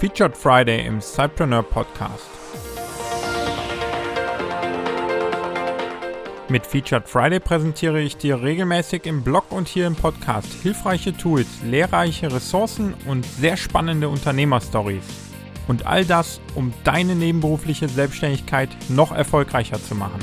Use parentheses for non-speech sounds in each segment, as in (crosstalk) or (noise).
Featured Friday im Cypreneur Podcast. Mit Featured Friday präsentiere ich dir regelmäßig im Blog und hier im Podcast hilfreiche Tools, lehrreiche Ressourcen und sehr spannende Unternehmerstories. Und all das, um deine nebenberufliche Selbstständigkeit noch erfolgreicher zu machen.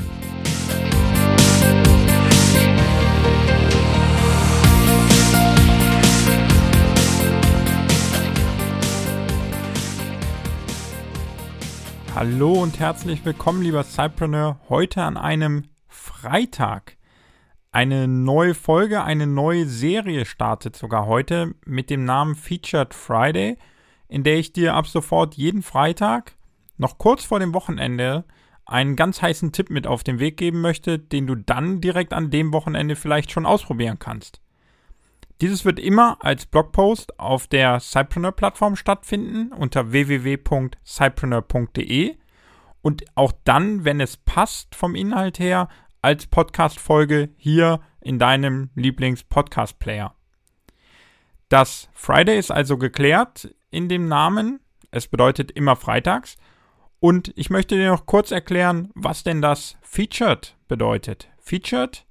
Hallo und herzlich willkommen, lieber Cypreneur, heute an einem Freitag. Eine neue Folge, eine neue Serie startet sogar heute mit dem Namen Featured Friday, in der ich dir ab sofort jeden Freitag, noch kurz vor dem Wochenende, einen ganz heißen Tipp mit auf den Weg geben möchte, den du dann direkt an dem Wochenende vielleicht schon ausprobieren kannst. Dieses wird immer als Blogpost auf der Cypreneur-Plattform stattfinden unter www.cypreneur.de und auch dann, wenn es passt vom Inhalt her, als Podcast-Folge hier in deinem Lieblings-Podcast-Player. Das Friday ist also geklärt in dem Namen. Es bedeutet immer freitags. Und ich möchte dir noch kurz erklären, was denn das Featured bedeutet. Featured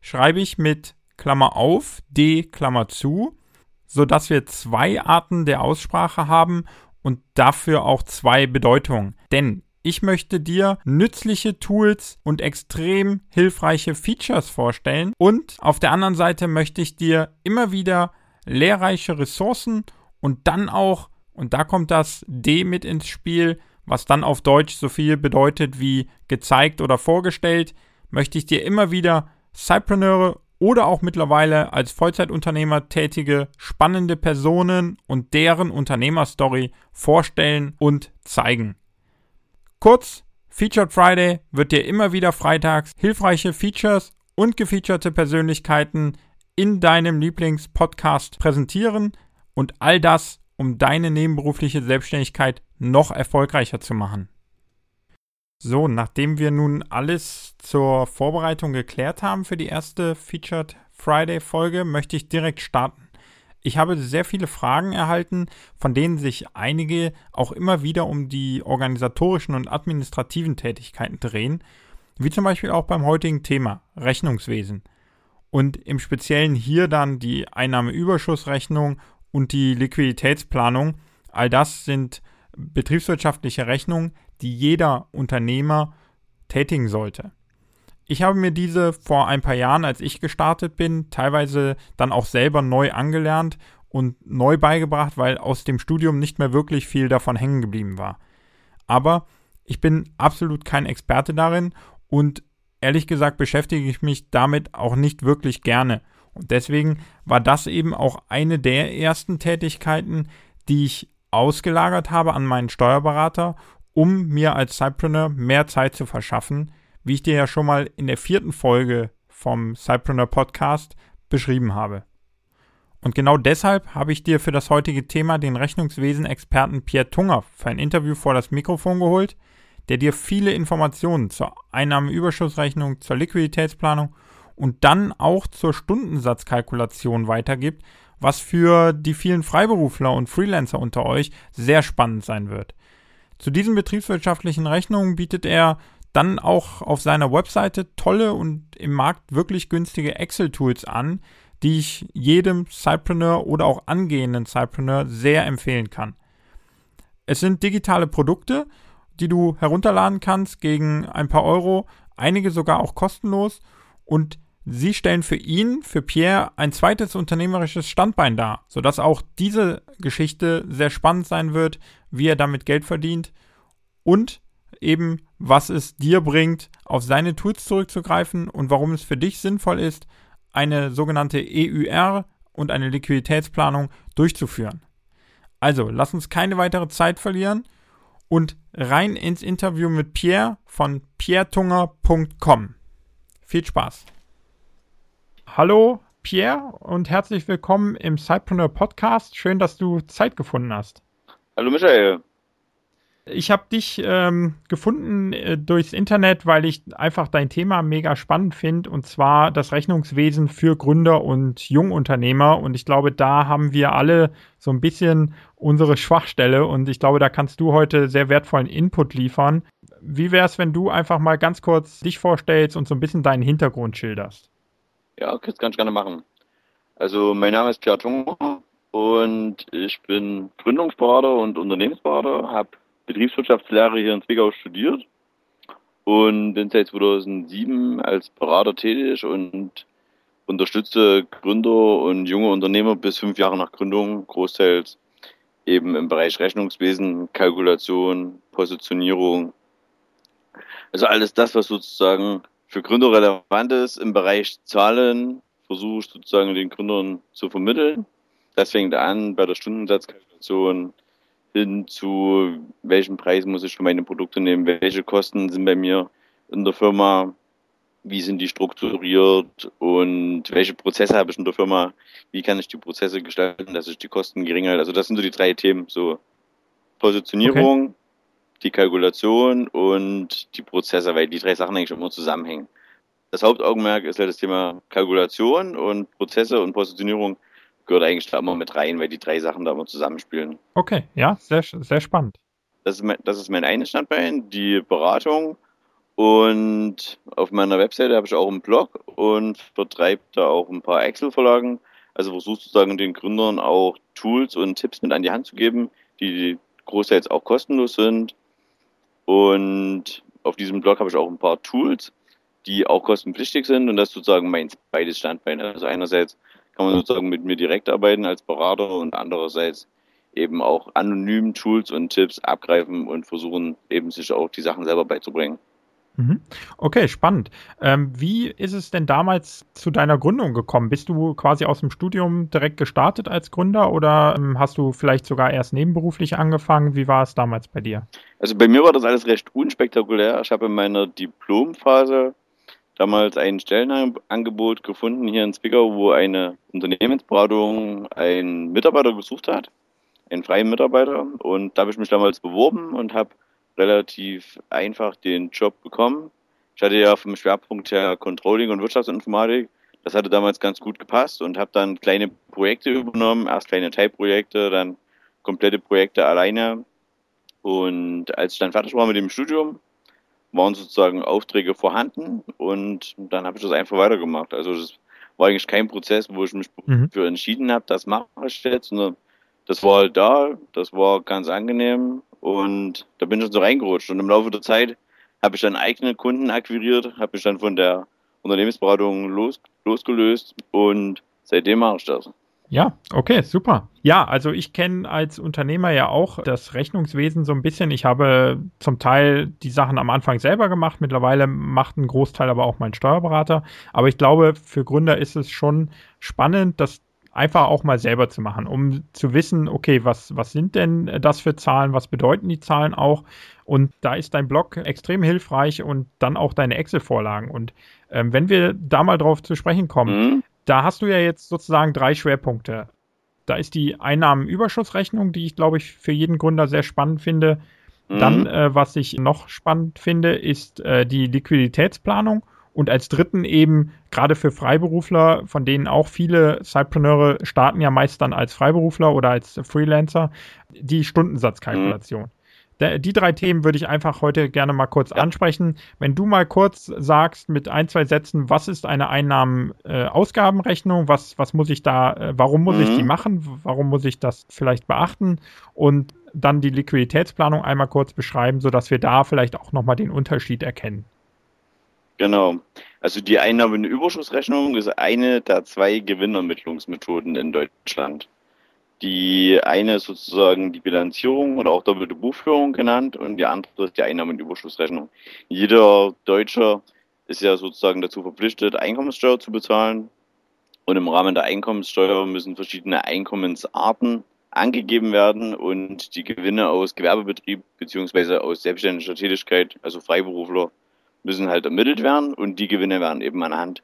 schreibe ich mit Klammer auf, D, Klammer zu, sodass wir zwei Arten der Aussprache haben und dafür auch zwei Bedeutungen. Denn ich möchte dir nützliche Tools und extrem hilfreiche Features vorstellen und auf der anderen Seite möchte ich dir immer wieder lehrreiche Ressourcen und dann auch, und da kommt das D mit ins Spiel, was dann auf Deutsch so viel bedeutet wie gezeigt oder vorgestellt, möchte ich dir immer wieder Cypreneure oder auch mittlerweile als Vollzeitunternehmer tätige spannende Personen und deren Unternehmerstory vorstellen und zeigen. Kurz, Featured Friday wird dir immer wieder freitags hilfreiche Features und gefeaturete Persönlichkeiten in deinem Lieblingspodcast präsentieren und all das, um deine nebenberufliche Selbstständigkeit noch erfolgreicher zu machen. So, nachdem wir nun alles zur Vorbereitung geklärt haben für die erste Featured Friday Folge, möchte ich direkt starten. Ich habe sehr viele Fragen erhalten, von denen sich einige auch immer wieder um die organisatorischen und administrativen Tätigkeiten drehen, wie zum Beispiel auch beim heutigen Thema Rechnungswesen. Und im Speziellen hier dann die Einnahmeüberschussrechnung und die Liquiditätsplanung. All das sind betriebswirtschaftliche Rechnungen, die jeder Unternehmer tätigen sollte. Ich habe mir diese vor ein paar Jahren, als ich gestartet bin, teilweise dann auch selber neu angelernt und neu beigebracht, weil aus dem Studium nicht mehr wirklich viel davon hängen geblieben war. Aber ich bin absolut kein Experte darin und ehrlich gesagt beschäftige ich mich damit auch nicht wirklich gerne. Und deswegen war das eben auch eine der ersten Tätigkeiten, die ich ausgelagert habe an meinen Steuerberater, um mir als Cypreneur mehr Zeit zu verschaffen, wie ich dir ja schon mal in der vierten Folge vom Cypreneur Podcast beschrieben habe. Und genau deshalb habe ich dir für das heutige Thema den Rechnungswesen-Experten Pierre Tunger für ein Interview vor das Mikrofon geholt, der dir viele Informationen zur Einnahmeüberschussrechnung, zur Liquiditätsplanung und dann auch zur Stundensatzkalkulation weitergibt, was für die vielen Freiberufler und Freelancer unter euch sehr spannend sein wird. Zu diesen betriebswirtschaftlichen Rechnungen bietet er dann auch auf seiner Webseite tolle und im Markt wirklich günstige Excel-Tools an, die ich jedem Cypreneur oder auch angehenden Cypreneur sehr empfehlen kann. Es sind digitale Produkte, die du herunterladen kannst gegen ein paar Euro, einige sogar auch kostenlos und sie stellen für ihn, für Pierre, ein zweites unternehmerisches Standbein dar, sodass auch diese Geschichte sehr spannend sein wird, wie er damit Geld verdient und eben, was es dir bringt, auf seine Tools zurückzugreifen und warum es für dich sinnvoll ist, eine sogenannte EUR und eine Liquiditätsplanung durchzuführen. Also, lass uns keine weitere Zeit verlieren und rein ins Interview mit Pierre von pierretunger.com. Viel Spaß. Hallo Pierre und herzlich willkommen im Cypreneur Podcast. Schön, dass du Zeit gefunden hast. Hallo Michael. Ich habe dich ähm, gefunden äh, durchs Internet, weil ich einfach dein Thema mega spannend finde, und zwar das Rechnungswesen für Gründer und Jungunternehmer. Und ich glaube, da haben wir alle so ein bisschen unsere Schwachstelle und ich glaube, da kannst du heute sehr wertvollen Input liefern. Wie wäre es, wenn du einfach mal ganz kurz dich vorstellst und so ein bisschen deinen Hintergrund schilderst? Ja, das kann ich gerne machen. Also mein Name ist Pierre Tunger und ich bin Gründungsberater und Unternehmensberater, habe Betriebswirtschaftslehre hier in Zwickau studiert und bin seit 2007 als Berater tätig und unterstütze Gründer und junge Unternehmer bis fünf Jahre nach Gründung, großteils eben im Bereich Rechnungswesen, Kalkulation, Positionierung. Also alles das, was sozusagen für Gründer relevant ist im Bereich Zahlen, versuche ich sozusagen den Gründern zu vermitteln. Das fängt an bei der Stundensatzkalkulation, hin zu, welchen Preis muss ich für meine Produkte nehmen, welche Kosten sind bei mir in der Firma, wie sind die strukturiert und welche Prozesse habe ich in der Firma, wie kann ich die Prozesse gestalten, dass ich die Kosten gering halte. Also das sind so die drei Themen, so Positionierung, okay. Die Kalkulation und die Prozesse, weil die drei Sachen eigentlich immer zusammenhängen. Das Hauptaugenmerk ist ja das Thema Kalkulation und Prozesse und Positionierung gehört eigentlich da immer mit rein, weil die drei Sachen da immer zusammenspielen. Okay, ja, sehr, sehr spannend. Das ist, mein, das ist mein eines Standbein, die Beratung. Und auf meiner Webseite habe ich auch einen Blog und vertreibe da auch ein paar Excel-Verlagen. Also versuche sozusagen den Gründern auch Tools und Tipps mit an die Hand zu geben, die großteils auch kostenlos sind. Und auf diesem Blog habe ich auch ein paar Tools, die auch kostenpflichtig sind und das sozusagen mein beides Standbein. Also einerseits kann man sozusagen mit mir direkt arbeiten als Berater und andererseits eben auch anonym Tools und Tipps abgreifen und versuchen eben sich auch die Sachen selber beizubringen. Mhm. Okay, spannend. Ähm, wie ist es denn damals zu deiner Gründung gekommen? Bist du quasi aus dem Studium direkt gestartet als Gründer oder ähm, hast du vielleicht sogar erst nebenberuflich angefangen? Wie war es damals bei dir? Also bei mir war das alles recht unspektakulär. Ich habe in meiner Diplomphase damals ein Stellenangebot gefunden hier in Zwickau, wo eine Unternehmensberatung einen Mitarbeiter gesucht hat, einen freien Mitarbeiter. Und da habe ich mich damals beworben und habe relativ einfach den Job bekommen. Ich hatte ja vom Schwerpunkt her Controlling und Wirtschaftsinformatik. Das hatte damals ganz gut gepasst und habe dann kleine Projekte übernommen, erst kleine Teilprojekte, dann komplette Projekte alleine. Und als ich dann fertig war mit dem Studium, waren sozusagen Aufträge vorhanden und dann habe ich das einfach weitergemacht. Also das war eigentlich kein Prozess, wo ich mich mhm. für entschieden habe, das mache ich jetzt, sondern das war halt da, das war ganz angenehm und da bin ich so reingerutscht. Und im Laufe der Zeit habe ich dann eigene Kunden akquiriert, habe mich dann von der Unternehmensberatung los, losgelöst und seitdem mache ich das. Ja, okay, super. Ja, also ich kenne als Unternehmer ja auch das Rechnungswesen so ein bisschen. Ich habe zum Teil die Sachen am Anfang selber gemacht. Mittlerweile macht ein Großteil aber auch mein Steuerberater. Aber ich glaube, für Gründer ist es schon spannend, das einfach auch mal selber zu machen, um zu wissen, okay, was, was sind denn das für Zahlen, was bedeuten die Zahlen auch? Und da ist dein Blog extrem hilfreich und dann auch deine Excel-Vorlagen. Und ähm, wenn wir da mal drauf zu sprechen kommen, mhm da hast du ja jetzt sozusagen drei Schwerpunkte. Da ist die Einnahmenüberschussrechnung, die ich glaube ich für jeden Gründer sehr spannend finde. Mhm. Dann, äh, was ich noch spannend finde, ist äh, die Liquiditätsplanung. Und als dritten eben gerade für Freiberufler, von denen auch viele Sidepreneure starten ja meist dann als Freiberufler oder als Freelancer, die Stundensatzkalkulation. Mhm die drei Themen würde ich einfach heute gerne mal kurz ja. ansprechen. Wenn du mal kurz sagst mit ein, zwei Sätzen, was ist eine Einnahmen-Ausgabenrechnung, äh, was, was muss ich da, äh, warum muss mhm. ich die machen, warum muss ich das vielleicht beachten und dann die Liquiditätsplanung einmal kurz beschreiben, sodass wir da vielleicht auch nochmal den Unterschied erkennen. Genau. Also die Einnahmenüberschussrechnung ist eine der zwei Gewinnermittlungsmethoden in Deutschland. Die eine ist sozusagen die Bilanzierung oder auch doppelte Buchführung genannt und die andere ist die Einnahmenüberschussrechnung. Jeder Deutsche ist ja sozusagen dazu verpflichtet, Einkommenssteuer zu bezahlen. Und im Rahmen der Einkommenssteuer müssen verschiedene Einkommensarten angegeben werden und die Gewinne aus Gewerbebetrieb beziehungsweise aus selbstständiger Tätigkeit, also Freiberufler, müssen halt ermittelt werden und die Gewinne werden eben anhand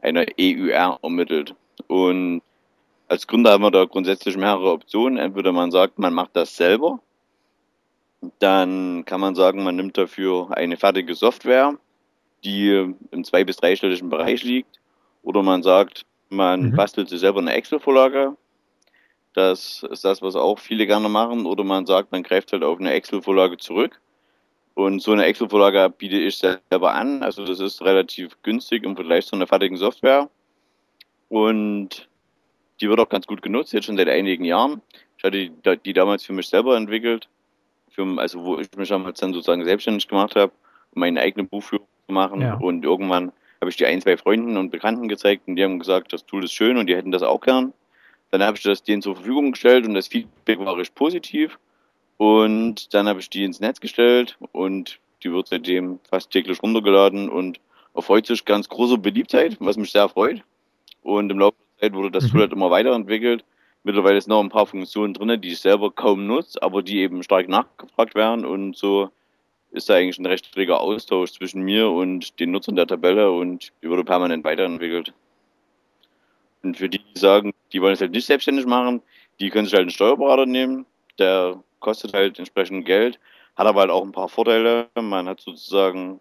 einer EUR ermittelt. Und als Gründer haben wir da grundsätzlich mehrere Optionen. Entweder man sagt, man macht das selber dann kann man sagen, man nimmt dafür eine fertige Software, die im zwei- bis dreistelligen Bereich liegt. Oder man sagt, man mhm. bastelt sich selber eine Excel-Vorlage. Das ist das, was auch viele gerne machen. Oder man sagt, man greift halt auf eine Excel-Vorlage zurück. Und so eine Excel-Vorlage biete ich selber an. Also das ist relativ günstig im Vergleich zu einer fertigen Software. Und die wird auch ganz gut genutzt, jetzt schon seit einigen Jahren. Ich hatte die, die damals für mich selber entwickelt, für, also wo ich mich damals dann sozusagen selbstständig gemacht habe, um meine eigene Buchführung zu machen. Ja. Und irgendwann habe ich die ein, zwei Freunden und Bekannten gezeigt und die haben gesagt, das Tool ist schön und die hätten das auch gern. Dann habe ich das denen zur Verfügung gestellt und das Feedback war recht positiv. Und dann habe ich die ins Netz gestellt und die wird seitdem fast täglich runtergeladen und erfreut sich ganz großer Beliebtheit, was mich sehr freut. Und im Laufe der Zeit wurde das Tool mhm. halt immer weiterentwickelt. Mittlerweile ist noch ein paar Funktionen drin, die ich selber kaum nutze, aber die eben stark nachgefragt werden und so ist da eigentlich ein recht reger Austausch zwischen mir und den Nutzern der Tabelle und die wurde permanent weiterentwickelt. Und für die, die sagen, die wollen es halt nicht selbstständig machen, die können sich halt einen Steuerberater nehmen, der kostet halt entsprechend Geld, hat aber halt auch ein paar Vorteile. Man hat sozusagen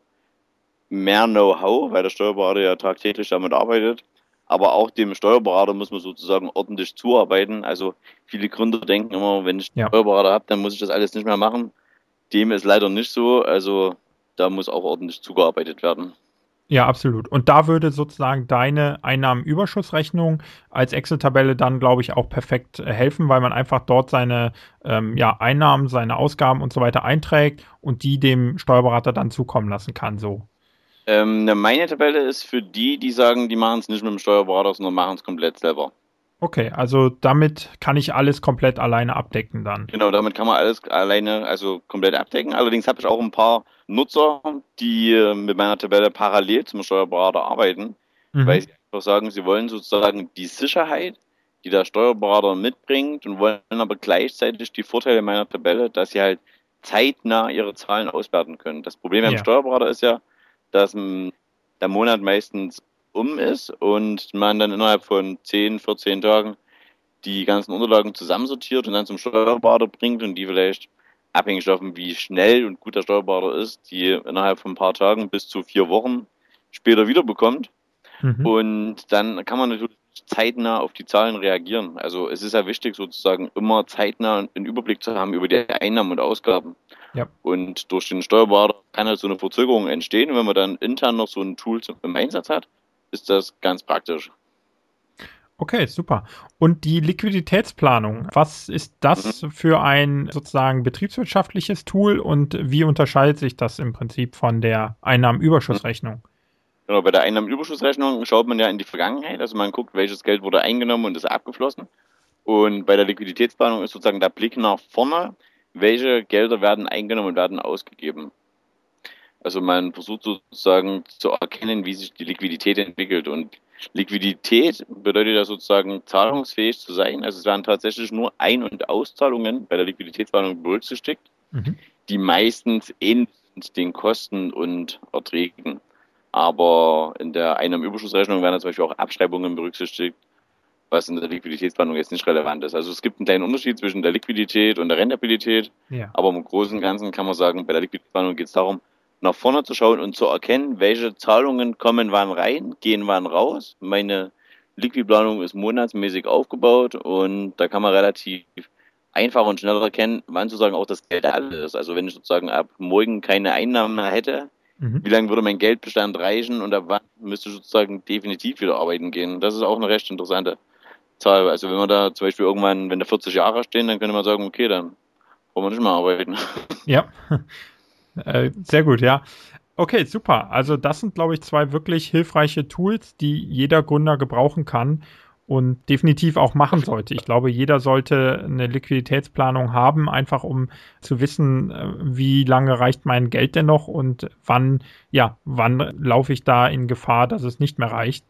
mehr Know-how, weil der Steuerberater ja tagtäglich damit arbeitet. Aber auch dem Steuerberater muss man sozusagen ordentlich zuarbeiten. Also viele Gründer denken immer, wenn ich einen ja. Steuerberater habe, dann muss ich das alles nicht mehr machen. Dem ist leider nicht so. Also da muss auch ordentlich zugearbeitet werden. Ja, absolut. Und da würde sozusagen deine Einnahmenüberschussrechnung als Excel-Tabelle dann, glaube ich, auch perfekt äh, helfen, weil man einfach dort seine ähm, ja, Einnahmen, seine Ausgaben und so weiter einträgt und die dem Steuerberater dann zukommen lassen kann. So. Ähm, meine Tabelle ist für die, die sagen, die machen es nicht mit dem Steuerberater, sondern machen es komplett selber. Okay, also damit kann ich alles komplett alleine abdecken dann. Genau, damit kann man alles alleine, also komplett abdecken. Allerdings habe ich auch ein paar Nutzer, die äh, mit meiner Tabelle parallel zum Steuerberater arbeiten, mhm. weil sie einfach sagen, sie wollen sozusagen die Sicherheit, die der Steuerberater mitbringt und wollen aber gleichzeitig die Vorteile meiner Tabelle, dass sie halt zeitnah ihre Zahlen auswerten können. Das Problem beim ja. Steuerberater ist ja, dass der Monat meistens um ist und man dann innerhalb von 10, 14 Tagen die ganzen Unterlagen zusammensortiert und dann zum Steuerberater bringt und die vielleicht abhängig davon, wie schnell und gut der Steuerberater ist, die innerhalb von ein paar Tagen bis zu vier Wochen später wiederbekommt. Mhm. Und dann kann man natürlich zeitnah auf die Zahlen reagieren. Also es ist ja wichtig, sozusagen immer zeitnah einen Überblick zu haben über die Einnahmen und Ausgaben. Ja. Und durch den Steuerberater kann halt so eine Verzögerung entstehen. Und wenn man dann intern noch so ein Tool im Einsatz hat, ist das ganz praktisch. Okay, super. Und die Liquiditätsplanung, was ist das mhm. für ein sozusagen betriebswirtschaftliches Tool und wie unterscheidet sich das im Prinzip von der Einnahmenüberschussrechnung? Genau, bei der Einnahmenüberschussrechnung schaut man ja in die Vergangenheit, also man guckt, welches Geld wurde eingenommen und ist abgeflossen. Und bei der Liquiditätsplanung ist sozusagen der Blick nach vorne, welche Gelder werden eingenommen und werden ausgegeben. Also man versucht sozusagen zu erkennen, wie sich die Liquidität entwickelt. Und Liquidität bedeutet ja sozusagen zahlungsfähig zu sein. Also es werden tatsächlich nur Ein- und Auszahlungen bei der Liquiditätsplanung berücksichtigt, mhm. die meistens ähnlich sind den Kosten und Erträgen. Aber in der Einnahmenüberschussrechnung werden zum Beispiel auch Abschreibungen berücksichtigt, was in der Liquiditätsplanung jetzt nicht relevant ist. Also es gibt einen kleinen Unterschied zwischen der Liquidität und der Rentabilität. Ja. Aber im Großen und Ganzen kann man sagen, bei der Liquiditätsplanung geht es darum, nach vorne zu schauen und zu erkennen, welche Zahlungen kommen wann rein, gehen wann raus. Meine Liquidplanung ist monatsmäßig aufgebaut und da kann man relativ einfach und schnell erkennen, wann sozusagen auch das Geld alle ist. Also wenn ich sozusagen ab morgen keine Einnahmen mehr hätte, mhm. wie lange würde mein Geldbestand reichen und ab wann müsste ich sozusagen definitiv wieder arbeiten gehen. Das ist auch eine recht interessante Zahl. Also wenn wir da zum Beispiel irgendwann, wenn da 40 Jahre stehen, dann könnte man sagen, okay, dann brauchen wir nicht mehr arbeiten. Ja, (laughs) Äh, sehr gut, ja. Okay, super. Also das sind, glaube ich, zwei wirklich hilfreiche Tools, die jeder Gründer gebrauchen kann und definitiv auch machen sollte. Ich glaube, jeder sollte eine Liquiditätsplanung haben, einfach um zu wissen, äh, wie lange reicht mein Geld denn noch und wann, ja, wann laufe ich da in Gefahr, dass es nicht mehr reicht.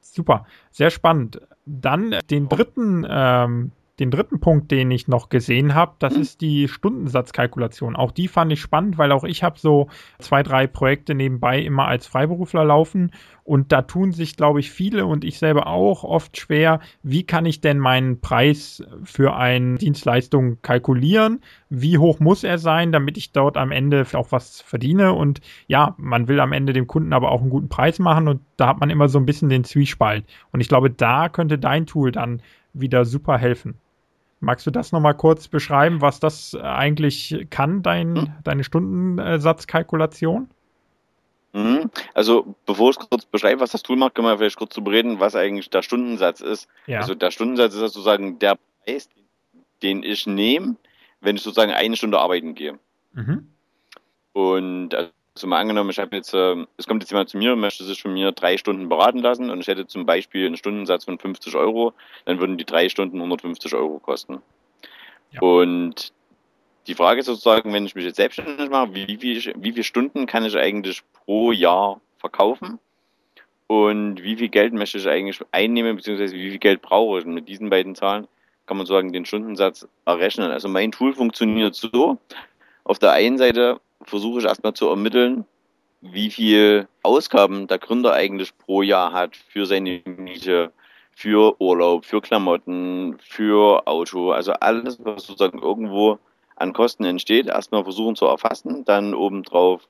Super, sehr spannend. Dann den dritten ähm, den dritten Punkt, den ich noch gesehen habe, das mhm. ist die Stundensatzkalkulation. Auch die fand ich spannend, weil auch ich habe so zwei, drei Projekte nebenbei immer als Freiberufler laufen Und da tun sich, glaube ich, viele und ich selber auch oft schwer, wie kann ich denn meinen Preis für eine Dienstleistung kalkulieren? Wie hoch muss er sein, damit ich dort am Ende auch was verdiene? Und ja, man will am Ende dem Kunden aber auch einen guten Preis machen und da hat man immer so ein bisschen den Zwiespalt. Und ich glaube, da könnte dein Tool dann wieder super helfen. Magst du das nochmal kurz beschreiben, was das eigentlich kann, dein, hm? deine Stundensatzkalkulation? Mhm. Also, bevor ich kurz beschreibe, was das Tool macht, können wir vielleicht kurz darüber reden, was eigentlich der Stundensatz ist. Ja. Also, der Stundensatz ist sozusagen der Preis, den ich nehme, wenn ich sozusagen eine Stunde arbeiten gehe. Mhm. Und also mal angenommen, ich habe jetzt, äh, es kommt jetzt jemand zu mir und möchte sich von mir drei Stunden beraten lassen und ich hätte zum Beispiel einen Stundensatz von 50 Euro, dann würden die drei Stunden 150 Euro kosten. Ja. Und die Frage ist sozusagen, wenn ich mich jetzt selbstständig mache, wie, wie, wie viele Stunden kann ich eigentlich pro Jahr verkaufen? Und wie viel Geld möchte ich eigentlich einnehmen, beziehungsweise wie viel Geld brauche ich? Und mit diesen beiden Zahlen kann man sagen, den Stundensatz errechnen. Also mein Tool funktioniert so. Auf der einen Seite versuche ich erstmal zu ermitteln, wie viel Ausgaben der Gründer eigentlich pro Jahr hat für seine Miete, für Urlaub, für Klamotten, für Auto, also alles, was sozusagen irgendwo an Kosten entsteht, erstmal versuchen zu erfassen, dann obendrauf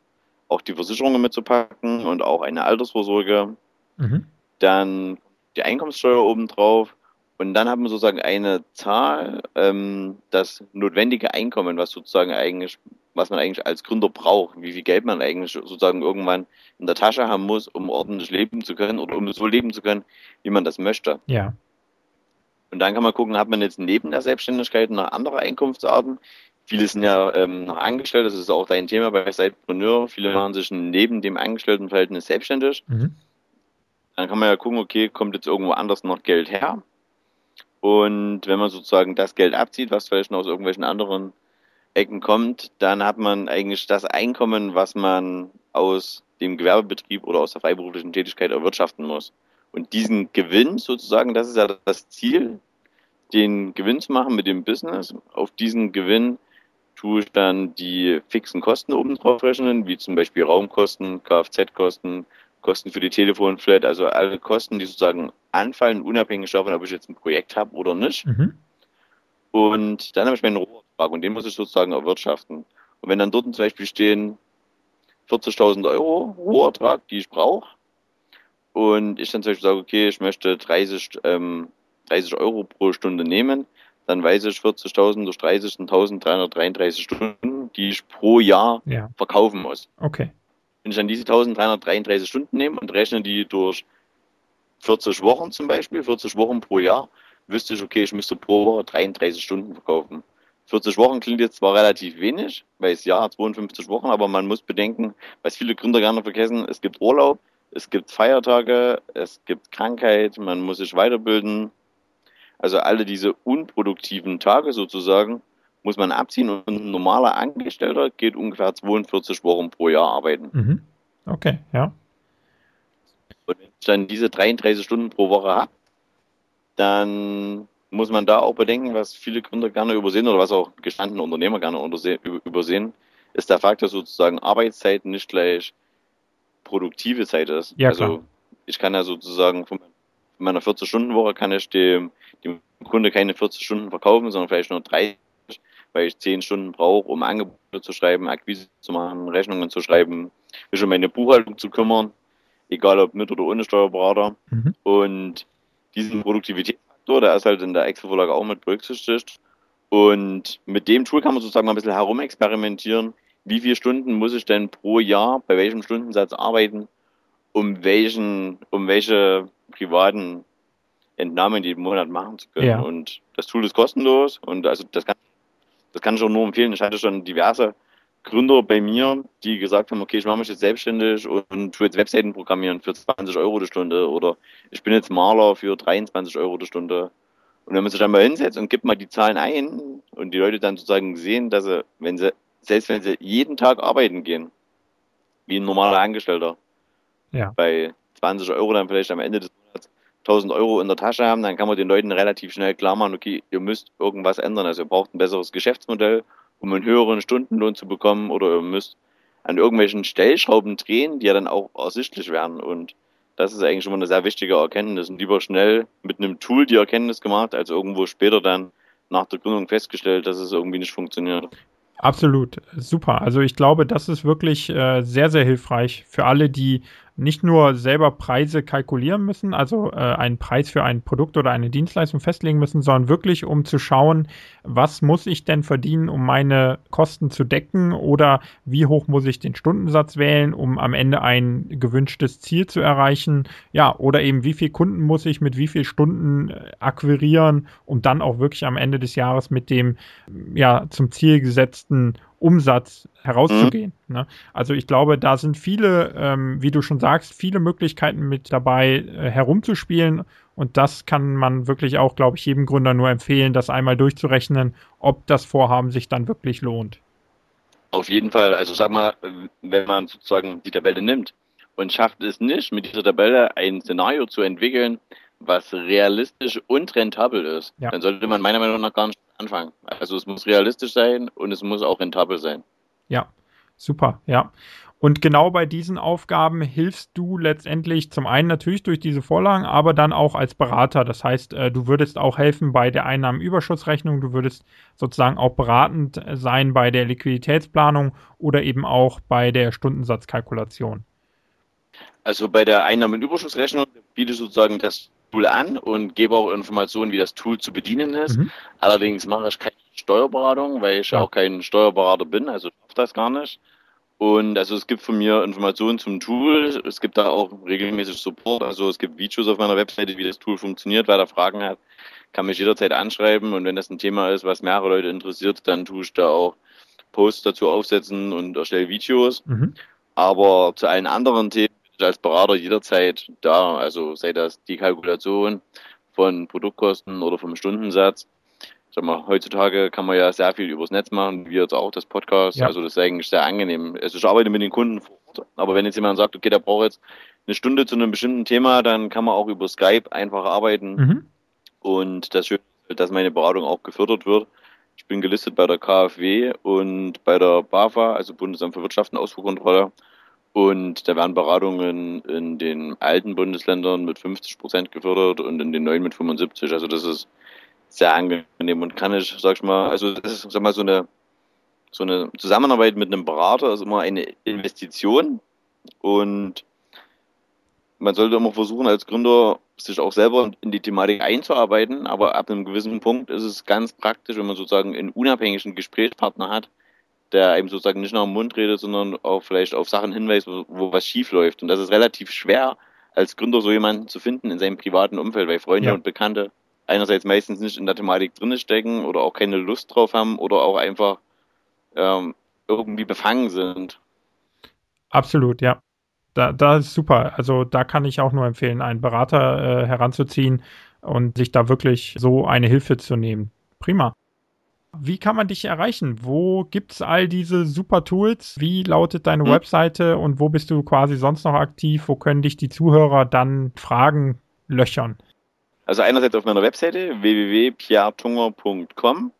auch die Versicherungen mitzupacken und auch eine Altersvorsorge, mhm. dann die Einkommenssteuer obendrauf. Und dann haben wir sozusagen eine Zahl, ähm, das notwendige Einkommen, was sozusagen eigentlich, was man eigentlich als Gründer braucht, wie viel Geld man eigentlich sozusagen irgendwann in der Tasche haben muss, um ordentlich leben zu können oder um so leben zu können, wie man das möchte. Ja. Und dann kann man gucken, hat man jetzt neben der Selbstständigkeit noch andere Einkunftsarten, Viele sind ja ähm, noch angestellt, das ist auch dein Thema bei Sidepreneur. Viele machen sich neben dem Angestelltenverhältnis selbstständig. Mhm. Dann kann man ja gucken, okay, kommt jetzt irgendwo anders noch Geld her? Und wenn man sozusagen das Geld abzieht, was vielleicht noch aus irgendwelchen anderen Ecken kommt, dann hat man eigentlich das Einkommen, was man aus dem Gewerbebetrieb oder aus der freiberuflichen Tätigkeit erwirtschaften muss. Und diesen Gewinn sozusagen, das ist ja das Ziel, den Gewinn zu machen mit dem Business. Auf diesen Gewinn tue ich dann die fixen Kosten oben drauf rechnen, wie zum Beispiel Raumkosten, Kfz-Kosten, Kosten für die Telefonflat, also alle Kosten, die sozusagen anfallen, unabhängig davon, ob ich jetzt ein Projekt habe oder nicht. Mhm. Und dann habe ich meinen Rohertrag und den muss ich sozusagen erwirtschaften. Und wenn dann dort zum Beispiel stehen 40.000 Euro Rohertrag, die ich brauche, und ich dann zum Beispiel sage, okay, ich möchte 30, ähm, 30 Euro pro Stunde nehmen, dann weiß ich 40.000 durch 30 sind 1.333 Stunden, die ich pro Jahr ja. verkaufen muss. Okay. Wenn ich dann diese 1.333 Stunden nehme und rechne die durch 40 Wochen zum Beispiel, 40 Wochen pro Jahr, wüsste ich, okay, ich müsste pro Woche 33 Stunden verkaufen. 40 Wochen klingt jetzt zwar relativ wenig, weil es Jahr 52 Wochen, aber man muss bedenken, was viele Gründer gerne vergessen, es gibt Urlaub, es gibt Feiertage, es gibt Krankheit, man muss sich weiterbilden, also alle diese unproduktiven Tage sozusagen muss man abziehen und ein normaler Angestellter geht ungefähr 42 Wochen pro Jahr arbeiten. Mhm. Okay, ja. Und wenn ich dann diese 33 Stunden pro Woche habe, dann muss man da auch bedenken, was viele Gründer gerne übersehen oder was auch gestandene Unternehmer gerne übersehen, ist der Fakt, dass sozusagen Arbeitszeit nicht gleich produktive Zeit ist. Ja, also klar. ich kann ja sozusagen von meiner 40-Stunden-Woche kann ich dem, dem Kunde keine 40 Stunden verkaufen, sondern vielleicht nur 30, weil ich 10 Stunden brauche, um Angebote zu schreiben, Akquise zu machen, Rechnungen zu schreiben, mich um meine Buchhaltung zu kümmern, egal ob mit oder ohne Steuerberater. Mhm. Und diesen Produktivitätsfaktor, der ist halt in der Excel-Vorlage auch mit berücksichtigt. Und mit dem Tool kann man sozusagen mal ein bisschen herumexperimentieren. Wie viele Stunden muss ich denn pro Jahr bei welchem Stundensatz arbeiten, um welchen, um welche privaten Entnahmen jeden Monat machen zu können. Ja. Und das Tool ist kostenlos und also das kann, das kann ich auch nur empfehlen. Ich hatte schon diverse Gründer bei mir, die gesagt haben, okay, ich mache mich jetzt selbstständig und tue jetzt Webseiten programmieren für 20 Euro die Stunde oder ich bin jetzt Maler für 23 Euro die Stunde. Und wenn man sich dann mal hinsetzt und gibt mal die Zahlen ein und die Leute dann sozusagen sehen, dass sie, wenn sie, selbst wenn sie jeden Tag arbeiten gehen, wie ein normaler Angestellter, ja. bei 20 Euro dann vielleicht am Ende des 1000 Euro in der Tasche haben, dann kann man den Leuten relativ schnell klar machen, okay, ihr müsst irgendwas ändern. Also ihr braucht ein besseres Geschäftsmodell, um einen höheren Stundenlohn zu bekommen oder ihr müsst an irgendwelchen Stellschrauben drehen, die ja dann auch ersichtlich werden. Und Das ist eigentlich schon mal eine sehr wichtige Erkenntnis und lieber schnell mit einem Tool die Erkenntnis gemacht, als irgendwo später dann nach der Gründung festgestellt, dass es irgendwie nicht funktioniert. Absolut, super. Also ich glaube, das ist wirklich äh, sehr, sehr hilfreich für alle, die nicht nur selber Preise kalkulieren müssen, also äh, einen Preis für ein Produkt oder eine Dienstleistung festlegen müssen, sondern wirklich um zu schauen, was muss ich denn verdienen, um meine Kosten zu decken oder wie hoch muss ich den Stundensatz wählen, um am Ende ein gewünschtes Ziel zu erreichen, ja, oder eben wie viel Kunden muss ich mit wie viel Stunden äh, akquirieren, um dann auch wirklich am Ende des Jahres mit dem ja zum Ziel gesetzten Umsatz herauszugehen. Mhm. Ne? Also ich glaube, da sind viele, ähm, wie du schon sagst, viele Möglichkeiten mit dabei äh, herumzuspielen. Und das kann man wirklich auch, glaube ich, jedem Gründer nur empfehlen, das einmal durchzurechnen, ob das Vorhaben sich dann wirklich lohnt. Auf jeden Fall. Also sag mal, wenn man sozusagen die Tabelle nimmt und schafft es nicht, mit dieser Tabelle ein Szenario zu entwickeln, was realistisch und rentabel ist, ja. dann sollte man meiner Meinung nach gar nicht anfangen. Also es muss realistisch sein und es muss auch rentabel sein. Ja, super, ja. Und genau bei diesen Aufgaben hilfst du letztendlich zum einen natürlich durch diese Vorlagen, aber dann auch als Berater. Das heißt, äh, du würdest auch helfen bei der Einnahmenüberschussrechnung, du würdest sozusagen auch beratend sein bei der Liquiditätsplanung oder eben auch bei der Stundensatzkalkulation. Also bei der Einnahmenüberschussrechnung bietest du sozusagen das Tool an und gebe auch Informationen, wie das Tool zu bedienen ist. Mhm. Allerdings mache ich keine Steuerberatung, weil ich ja. auch kein Steuerberater bin, also schaffe das gar nicht. Und also es gibt von mir Informationen zum Tool. Es gibt da auch regelmäßig Support. Also es gibt Videos auf meiner Webseite, wie das Tool funktioniert. Wer da Fragen hat, kann mich jederzeit anschreiben. Und wenn das ein Thema ist, was mehrere Leute interessiert, dann tue ich da auch Posts dazu aufsetzen und erstelle Videos. Mhm. Aber zu allen anderen Themen als Berater jederzeit da. Also sei das die Kalkulation von Produktkosten oder vom Stundensatz. Sag mal, heutzutage kann man ja sehr viel übers Netz machen, wie jetzt auch das Podcast. Ja. Also das ist eigentlich sehr angenehm. Also ich arbeite mit den Kunden vor Ort, aber wenn jetzt jemand sagt, okay, der braucht jetzt eine Stunde zu einem bestimmten Thema, dann kann man auch über Skype einfach arbeiten. Mhm. Und das Schöne ist, dass meine Beratung auch gefördert wird. Ich bin gelistet bei der KfW und bei der BAFA, also Bundesamt für Wirtschaft und Ausfuhrkontrolle. Und da werden Beratungen in den alten Bundesländern mit 50 Prozent gefördert und in den neuen mit 75. Also das ist sehr angenehm und kann ich, sag ich mal, also das ist, sag mal, so eine, so eine Zusammenarbeit mit einem Berater ist immer eine Investition und man sollte immer versuchen, als Gründer sich auch selber in die Thematik einzuarbeiten, aber ab einem gewissen Punkt ist es ganz praktisch, wenn man sozusagen einen unabhängigen Gesprächspartner hat, der einem sozusagen nicht nach dem Mund redet, sondern auch vielleicht auf Sachen hinweist, wo, wo was schief läuft. Und das ist relativ schwer, als Gründer so jemanden zu finden in seinem privaten Umfeld, weil Freunde ja. und Bekannte einerseits meistens nicht in der Thematik drinne stecken oder auch keine Lust drauf haben oder auch einfach ähm, irgendwie befangen sind. Absolut, ja. Da, da ist super. Also da kann ich auch nur empfehlen, einen Berater äh, heranzuziehen und sich da wirklich so eine Hilfe zu nehmen. Prima. Wie kann man dich erreichen? Wo gibt es all diese super Tools? Wie lautet deine hm. Webseite und wo bist du quasi sonst noch aktiv? Wo können dich die Zuhörer dann Fragen löchern? Also einerseits auf meiner Webseite www.piartunger.com.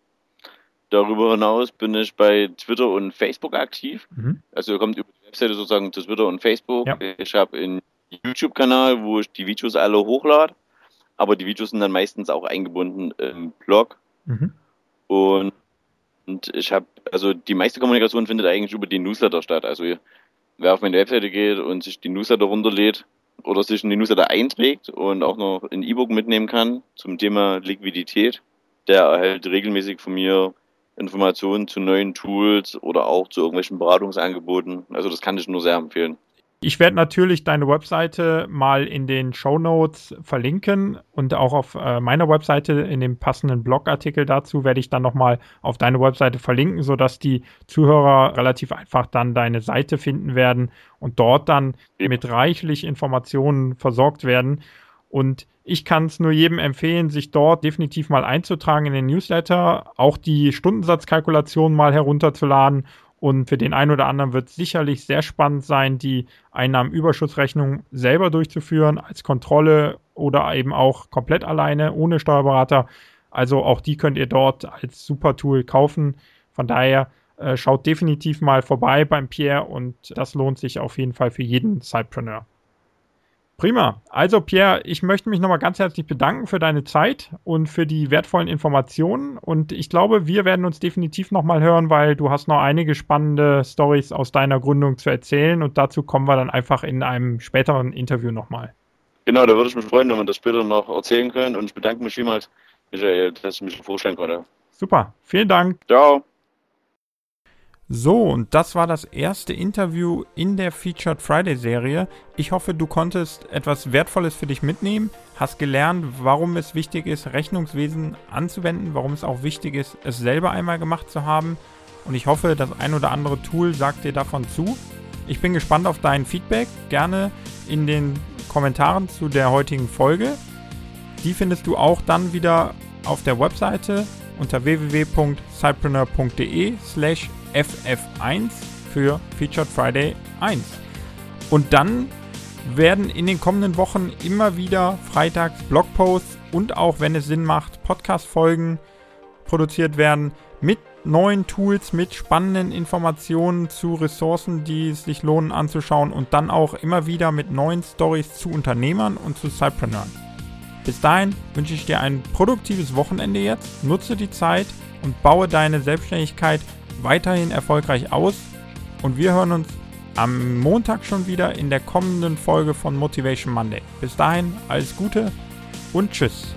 Darüber hinaus bin ich bei Twitter und Facebook aktiv. Mhm. Also ihr kommt über die Webseite sozusagen zu Twitter und Facebook. Ja. Ich habe einen YouTube-Kanal, wo ich die Videos alle hochlade. Aber die Videos sind dann meistens auch eingebunden im Blog. Mhm. Und, und ich habe, also die meiste Kommunikation findet eigentlich über die Newsletter statt. Also wer auf meine Webseite geht und sich die Newsletter runterlädt oder sich in die Newsletter einträgt und auch noch ein E-Book mitnehmen kann zum Thema Liquidität, der erhält regelmäßig von mir Informationen zu neuen Tools oder auch zu irgendwelchen Beratungsangeboten. Also das kann ich nur sehr empfehlen. Ich werde natürlich deine Webseite mal in den Show Notes verlinken und auch auf äh, meiner Webseite in dem passenden Blogartikel dazu werde ich dann nochmal auf deine Webseite verlinken, sodass die Zuhörer relativ einfach dann deine Seite finden werden und dort dann mit reichlich Informationen versorgt werden. Und ich kann es nur jedem empfehlen, sich dort definitiv mal einzutragen in den Newsletter, auch die Stundensatzkalkulation mal herunterzuladen und für den einen oder anderen wird es sicherlich sehr spannend sein, die Einnahmenüberschussrechnung selber durchzuführen, als Kontrolle oder eben auch komplett alleine, ohne Steuerberater. Also auch die könnt ihr dort als super Tool kaufen. Von daher äh, schaut definitiv mal vorbei beim Pierre und das lohnt sich auf jeden Fall für jeden Sidepreneur. Prima. Also Pierre, ich möchte mich nochmal ganz herzlich bedanken für deine Zeit und für die wertvollen Informationen. Und ich glaube, wir werden uns definitiv nochmal hören, weil du hast noch einige spannende Stories aus deiner Gründung zu erzählen. Und dazu kommen wir dann einfach in einem späteren Interview nochmal. Genau, da würde ich mich freuen, wenn wir das später noch erzählen können. Und ich bedanke mich vielmals, Michael, dass ich mich vorstellen konnte. Super, vielen Dank. Ciao. So, und das war das erste Interview in der Featured Friday Serie. Ich hoffe, du konntest etwas Wertvolles für dich mitnehmen, hast gelernt, warum es wichtig ist, Rechnungswesen anzuwenden, warum es auch wichtig ist, es selber einmal gemacht zu haben. Und ich hoffe, das ein oder andere Tool sagt dir davon zu. Ich bin gespannt auf dein Feedback, gerne in den Kommentaren zu der heutigen Folge. Die findest du auch dann wieder auf der Webseite unter www.cypreneur.de slash FF1 für Featured Friday 1. Und dann werden in den kommenden Wochen immer wieder freitags Blogposts und auch, wenn es Sinn macht, Podcast-Folgen produziert werden mit neuen Tools, mit spannenden Informationen zu Ressourcen, die es sich lohnen anzuschauen und dann auch immer wieder mit neuen Stories zu Unternehmern und zu Cypreneuren. Bis dahin wünsche ich dir ein produktives Wochenende jetzt, nutze die Zeit und baue deine Selbstständigkeit weiterhin erfolgreich aus und wir hören uns am Montag schon wieder in der kommenden Folge von Motivation Monday. Bis dahin alles Gute und Tschüss.